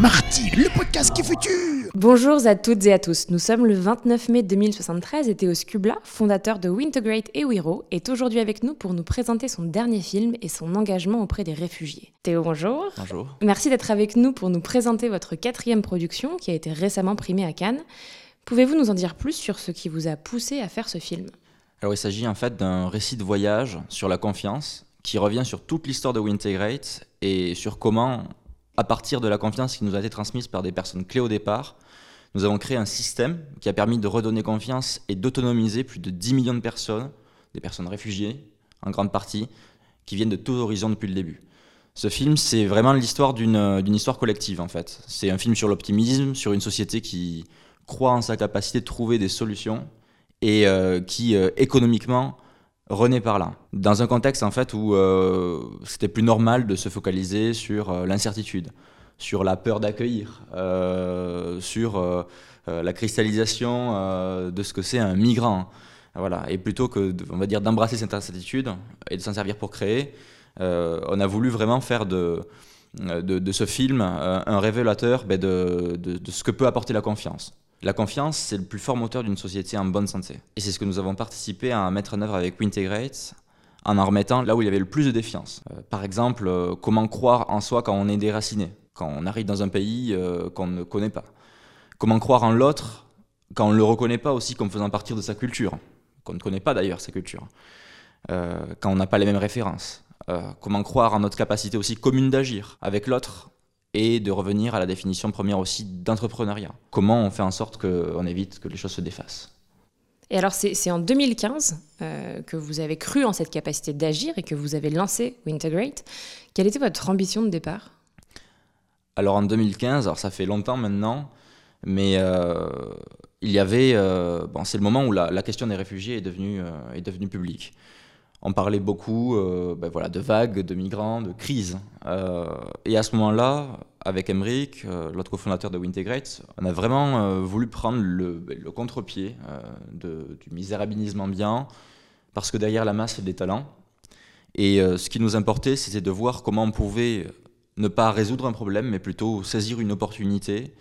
Marty, le podcast qui futur Bonjour à toutes et à tous. Nous sommes le 29 mai 2073 et Théo Skubla, fondateur de Wintegrate et Wiro, est aujourd'hui avec nous pour nous présenter son dernier film et son engagement auprès des réfugiés. Théo, bonjour. Bonjour. Merci d'être avec nous pour nous présenter votre quatrième production qui a été récemment primée à Cannes. Pouvez-vous nous en dire plus sur ce qui vous a poussé à faire ce film? Alors il s'agit en fait d'un récit de voyage sur la confiance qui revient sur toute l'histoire de Wintegrate et sur comment à partir de la confiance qui nous a été transmise par des personnes clés au départ, nous avons créé un système qui a permis de redonner confiance et d'autonomiser plus de 10 millions de personnes, des personnes réfugiées en grande partie, qui viennent de tous horizons depuis le début. Ce film, c'est vraiment l'histoire d'une histoire collective en fait. C'est un film sur l'optimisme, sur une société qui croit en sa capacité de trouver des solutions et euh, qui euh, économiquement renaît par là. Dans un contexte en fait où euh, c'était plus normal de se focaliser sur euh, l'incertitude, sur la peur d'accueillir, euh, sur la cristallisation de ce que c'est un migrant. Voilà. Et plutôt que, on va dire, d'embrasser cette incertitude et de s'en servir pour créer, on a voulu vraiment faire de, de, ce film un révélateur ben, de, de ce que peut apporter la confiance. La confiance, c'est le plus fort moteur d'une société en bonne santé. Et c'est ce que nous avons participé à mettre en œuvre avec Wintegrate, en en remettant là où il y avait le plus de défiance. Euh, par exemple, euh, comment croire en soi quand on est déraciné, quand on arrive dans un pays euh, qu'on ne connaît pas. Comment croire en l'autre quand on ne le reconnaît pas aussi comme faisant partie de sa culture, qu'on ne connaît pas d'ailleurs sa culture, quand on n'a pas les mêmes références. comment croire en notre capacité aussi commune d'agir avec l'autre et de revenir à la définition première aussi d'entrepreneuriat. Comment on fait en sorte qu'on évite que les choses se défassent? Et alors, c'est en 2015 euh, que vous avez cru en cette capacité d'agir et que vous avez lancé Wintegrate. Quelle était votre ambition de départ? Alors, en 2015, alors ça fait longtemps maintenant, mais euh, il y avait. Euh, bon, c'est le moment où la, la, question des réfugiés est devenue, est devenue publique on parlait beaucoup euh, ben voilà, de vagues, de migrants, de crises. Euh, et à ce moment-là, avec Emmerich, euh, l'autre cofondateur de Wintegrate, on a vraiment voulu prendre le, ben, contre-pied du misérabilisme ambiant, parce que derrière la masse, il y a des talents. Et ce qui nous importait, c'était de voir comment on pouvait ne pas résoudre un problème, mais plutôt saisir une opportunité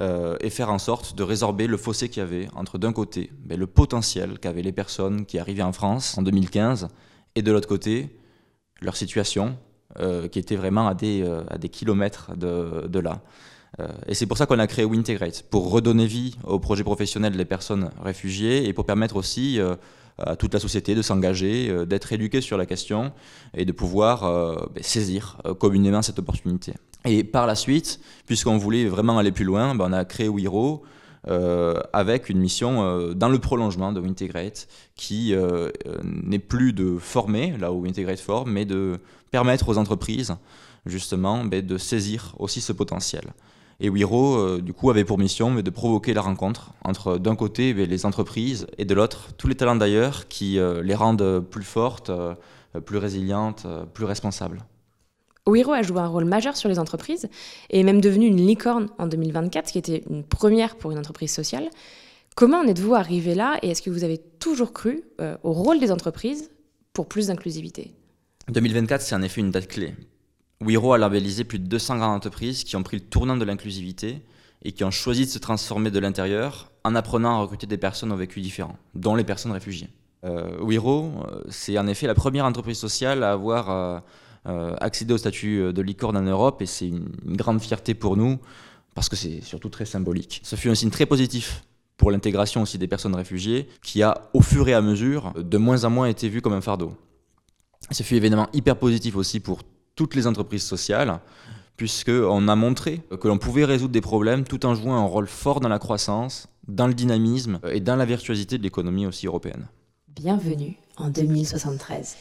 euh, et faire en sorte de résorber le fossé qu'il y avait entre d'un côté ben, le potentiel qu'avaient les personnes qui arrivaient en France en 2015 et de l'autre côté leur situation euh, qui était vraiment à des, euh, à des kilomètres de, là. et c'est pour ça qu'on a créé Wintegrate, pour redonner vie au projet professionnel des personnes réfugiées et pour permettre aussi à toute la société de s'engager, d'être éduquée sur la question et de pouvoir ben, saisir communément cette opportunité. Et par la suite, puisqu'on voulait vraiment aller plus loin, ben on a créé Wiro euh, avec une mission euh, dans le prolongement de Wintegrate qui euh, n'est plus de former, là où Wintegrate forme, mais de permettre aux entreprises justement ben, de saisir aussi ce potentiel. Et Wiro, du coup, avait pour mission de provoquer la rencontre entre d'un côté ben, les entreprises et de l'autre tous les talents d'ailleurs qui les rendent plus fortes, plus résilientes, plus responsables. Wiro a joué un rôle majeur sur les entreprises et est même devenu une licorne en 2024, ce qui était une première pour une entreprise sociale. Comment en êtes-vous arrivé là et est-ce que vous avez toujours cru euh, au rôle des entreprises pour plus d'inclusivité? 2024, c'est en effet une date clé. Wiro a labellisé plus de 200 grandes entreprises qui ont pris le tournant de l'inclusivité et qui ont choisi de se transformer de l'intérieur en apprenant à recruter des personnes au vécu différents, dont les personnes réfugiées. Euh, Wiro, euh, c'est en effet la première entreprise sociale à avoir euh, euh, accéder au statut de licorne en Europe et c'est une, grande fierté pour nous parce que c'est surtout très symbolique. Ce fut un signe très positif pour l'intégration aussi des personnes réfugiées qui a au fur et à mesure de moins en moins été vu comme un fardeau. Ce fut évidemment hyper positif aussi pour toutes les entreprises sociales puisqu'on a montré que l'on pouvait résoudre des problèmes tout en jouant un rôle fort dans la croissance, dans le dynamisme et dans la virtuosité de l'économie aussi européenne. Bienvenue en 2073.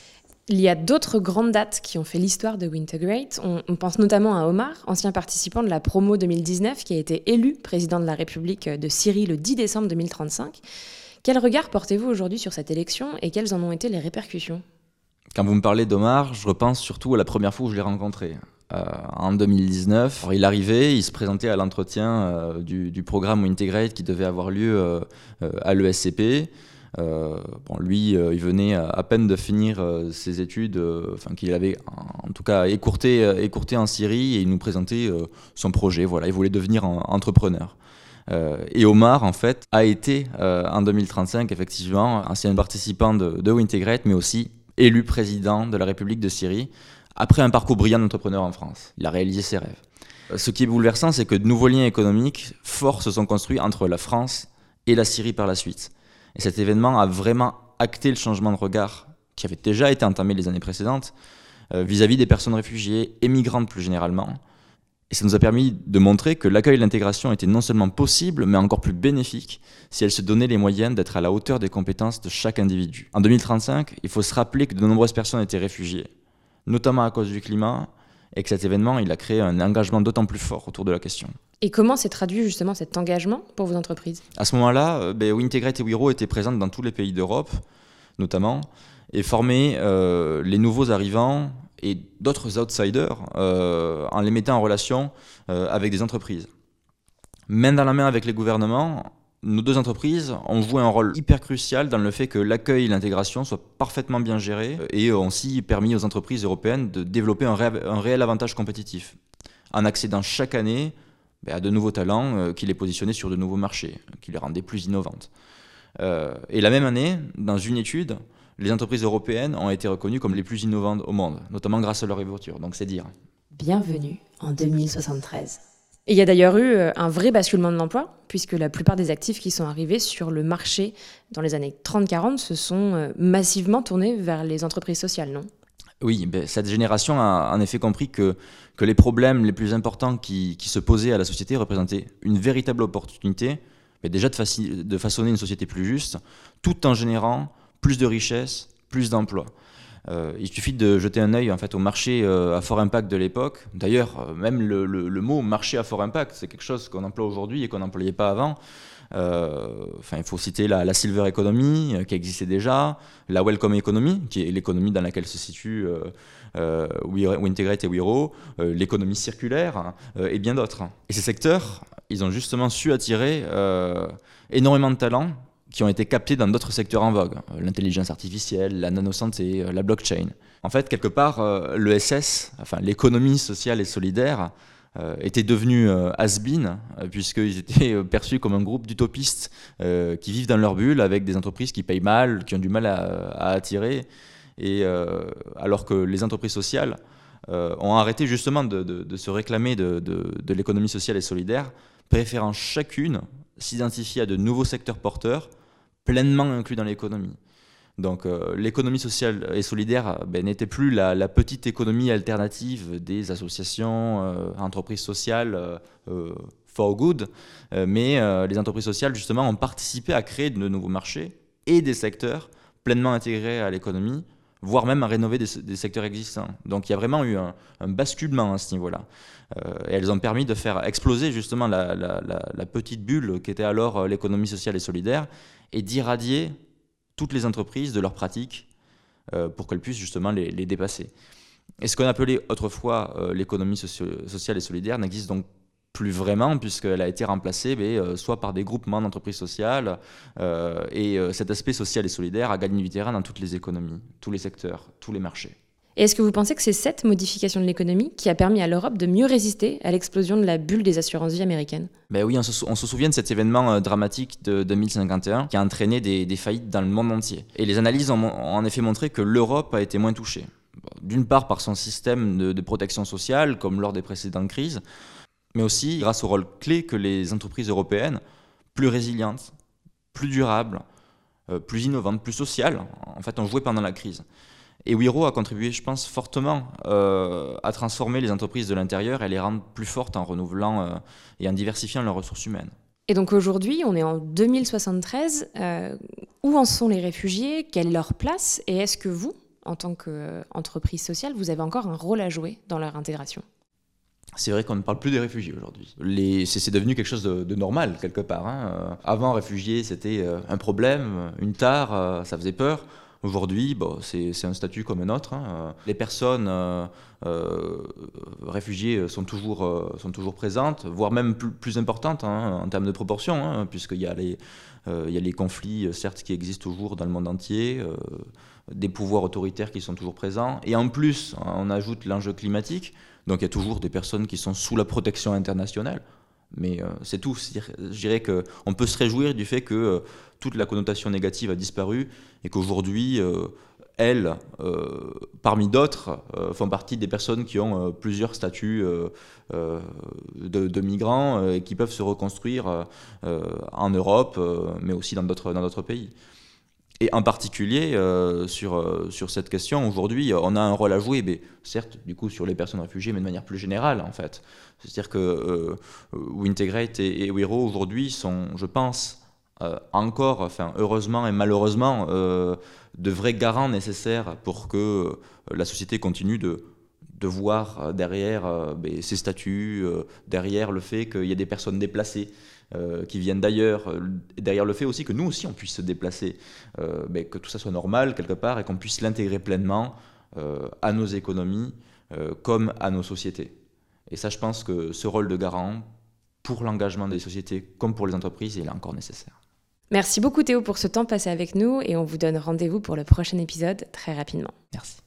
Il y a d'autres grandes dates qui ont fait l'histoire de Wintergrate. On, on, pense notamment à Omar, ancien participant de la promo 2019, qui a été élu président de la République de Syrie le 10 décembre 2035. Quel regard portez-vous aujourd'hui sur cette élection et quelles en ont été les répercussions? Quand vous me parlez d'Omar, je repense surtout à la première fois où je l'ai rencontré. Euh, en 2019, il arrivait, il se présentait à l'entretien euh, du, programme Wintegrate qui devait avoir lieu euh, à l'ESCP. lui, il venait à peine de finir ses études, enfin qu'il avait en tout cas écourté, écourté en Syrie et il nous présentait son projet. Voilà, il voulait devenir entrepreneur. et Omar, en fait, a été en 2035, effectivement, ancien participant de, de Wintegrate, mais aussi élu président de la République de Syrie, après un parcours brillant d'entrepreneur en France. Il a réalisé ses rêves. Euh, ce qui est bouleversant, c'est que de nouveaux liens économiques forts se sont construits entre la France et la Syrie par la suite. Et cet événement a vraiment acté le changement de regard qui avait déjà été entamé les années précédentes euh, vis-à-vis des personnes réfugiées et migrantes plus généralement. Et ça nous a permis de montrer que l'accueil et l'intégration étaient non seulement possibles, mais encore plus bénéfiques si elles se donnaient les moyens d'être à la hauteur des compétences de chaque individu. En 2035, il faut se rappeler que de nombreuses personnes étaient réfugiées, notamment à cause du climat, et que cet événement, il a créé un engagement d'autant plus fort autour de la question. Et comment s'est traduit justement cet engagement pour vos entreprises? À ce moment-là, euh, ben, Wintegrate et Wiro étaient présentes dans tous les pays d'Europe, notamment, et formaient euh, les nouveaux arrivants et d'autres outsiders euh, en les mettant en relation euh, avec des entreprises. Main dans la main avec les gouvernements, nos deux entreprises ont joué un rôle hyper crucial dans le fait que l'accueil et l'intégration soient parfaitement bien gérés et ont aussi permis aux entreprises européennes de développer un, réel, avantage compétitif en accédant chaque année ben, à de nouveaux talents euh, qui les positionnaient sur de nouveaux marchés, qui les rendaient plus innovantes. et la même année, dans une étude, les entreprises européennes ont été reconnues comme les plus innovantes au monde, notamment grâce à leur ouverture. Donc c'est dire. Bienvenue en 2073. Et il y a d'ailleurs eu euh, un vrai basculement de l'emploi, puisque la plupart des actifs qui sont arrivés sur le marché dans les années 30-40 se sont euh, massivement tournés vers les entreprises sociales, non? Oui, ben, cette génération a en effet compris que, que les problèmes les plus importants qui, qui, se posaient à la société représentaient une véritable opportunité, mais déjà de, de façonner une société plus juste, tout en générant plus de richesses, plus d'emplois. Euh, il suffit de jeter un œil en fait, au marché euh, à fort impact de l'époque. D'ailleurs, euh, même le, mot marché à fort impact, c'est quelque chose qu'on emploie aujourd'hui et qu'on n'employait pas avant. Enfin, il faut citer la, silver economy qui existait déjà, la welcome economy qui est l'économie dans laquelle se situe Wintegrate et Wiro, l'économie circulaire et bien d'autres. Et ces secteurs, ils ont justement su attirer énormément de talents qui ont été captés dans d'autres secteurs en vogue, euh, l'intelligence artificielle, la nanosanté, euh, la blockchain. En fait, quelque part, euh, le SS, enfin l'économie sociale et solidaire, était devenu has-been, puisqu'ils étaient perçus comme un groupe d'utopistes qui vivent dans leur bulle avec des entreprises qui payent mal, qui ont du mal à, attirer, et alors que les entreprises sociales ont arrêté justement de, se réclamer de l'économie sociale et solidaire, préférant chacune s'identifier à de nouveaux secteurs porteurs pleinement inclus dans l'économie. Donc euh, l'économie sociale et solidaire ben, n'était plus la, petite économie alternative des associations, euh, entreprises sociales euh, for good, mais les entreprises sociales justement ont participé à créer de nouveaux marchés et des secteurs pleinement intégrés à l'économie, voire même à rénover des, secteurs existants. Donc il y a vraiment eu un, basculement à ce niveau-là. et elles ont permis de faire exploser justement la, la petite bulle qui était alors l'économie sociale et solidaire et d'irradier toutes les entreprises de leurs pratiques euh, pour qu'elles puissent justement les, dépasser. Et ce qu'on appelait autrefois euh, l'économie sociale et solidaire n'existe donc plus vraiment puisqu'elle a été remplacée euh, soit par des groupements d'entreprises sociales et cet aspect social et solidaire a gagné du terrain dans toutes les économies, tous les secteurs, tous les marchés. Et est-ce que vous pensez que c'est cette modification de l'économie qui a permis à l'Europe de mieux résister à l'explosion de la bulle des assurances-vie américaines? Ben Oui, on se, souvient de cet événement euh, dramatique de 2051 qui a entraîné des, faillites dans le monde entier. Et les analyses ont, en effet montré que l'Europe a été moins touchée. D'une part par son système de, protection sociale, comme lors des précédentes crises, mais aussi grâce au rôle clé que les entreprises européennes, plus résilientes, plus durables, euh, plus innovantes, plus sociales, en fait, ont joué pendant la crise. Et Wiro a contribué, je pense, fortement euh, à transformer les entreprises de l'intérieur et les rendre plus fortes en renouvelant euh, et en diversifiant leurs ressources humaines. Et donc aujourd'hui, on est en 2073. Euh, où en sont les réfugiés? Quelle est leur place? Et est-ce que vous, en tant qu'entreprise sociale, vous avez encore un rôle à jouer dans leur intégration? C'est vrai qu'on ne parle plus des réfugiés aujourd'hui. C'est devenu quelque chose de, normal, quelque part. Hein. Avant, réfugiés, c'était un problème, une tare, ça faisait peur. Aujourd'hui, c'est un statut comme un autre. Hein. Les personnes réfugiées sont toujours, sont toujours présentes, voire même plus, importantes hein, en termes de proportion, hein, puisqu'il y a les conflits, certes, qui existent toujours dans le monde entier, des pouvoirs autoritaires qui sont toujours présents, et en plus, on ajoute l'enjeu climatique, donc il y a toujours des personnes qui sont sous la protection internationale. Mais euh, c'est tout. Je dirais qu'on peut se réjouir du fait que euh, toute la connotation négative a disparu et qu'aujourd'hui, euh, elles, parmi d'autres, font partie des personnes qui ont plusieurs statuts de, migrants et qui peuvent se reconstruire en Europe, mais aussi dans d'autres pays. Et en particulier, euh, sur, euh, sur cette question, aujourd'hui, on a un rôle à jouer, mais certes, du coup, sur les personnes réfugiées, mais de manière plus générale, en fait. C'est-à-dire que euh, Wintegrate et, et Wiro, aujourd'hui, sont, je pense, encore, enfin, heureusement et malheureusement, de vrais garants nécessaires pour que la société continue de, de voir derrière ben, ces statuts, derrière le fait qu'il y a des personnes déplacées, euh, qui viennent d'ailleurs, euh, derrière le fait aussi que nous aussi on puisse se déplacer, euh, mais que tout ça soit normal quelque part et qu'on puisse l'intégrer pleinement à nos économies comme à nos sociétés. Et ça, je pense que ce rôle de garant pour l'engagement des sociétés comme pour les entreprises, il est encore nécessaire. Merci beaucoup Théo pour ce temps passé avec nous et on vous donne rendez-vous pour le prochain épisode très rapidement. Merci.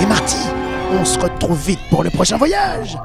Et Marty? On se retrouve vite pour le prochain voyage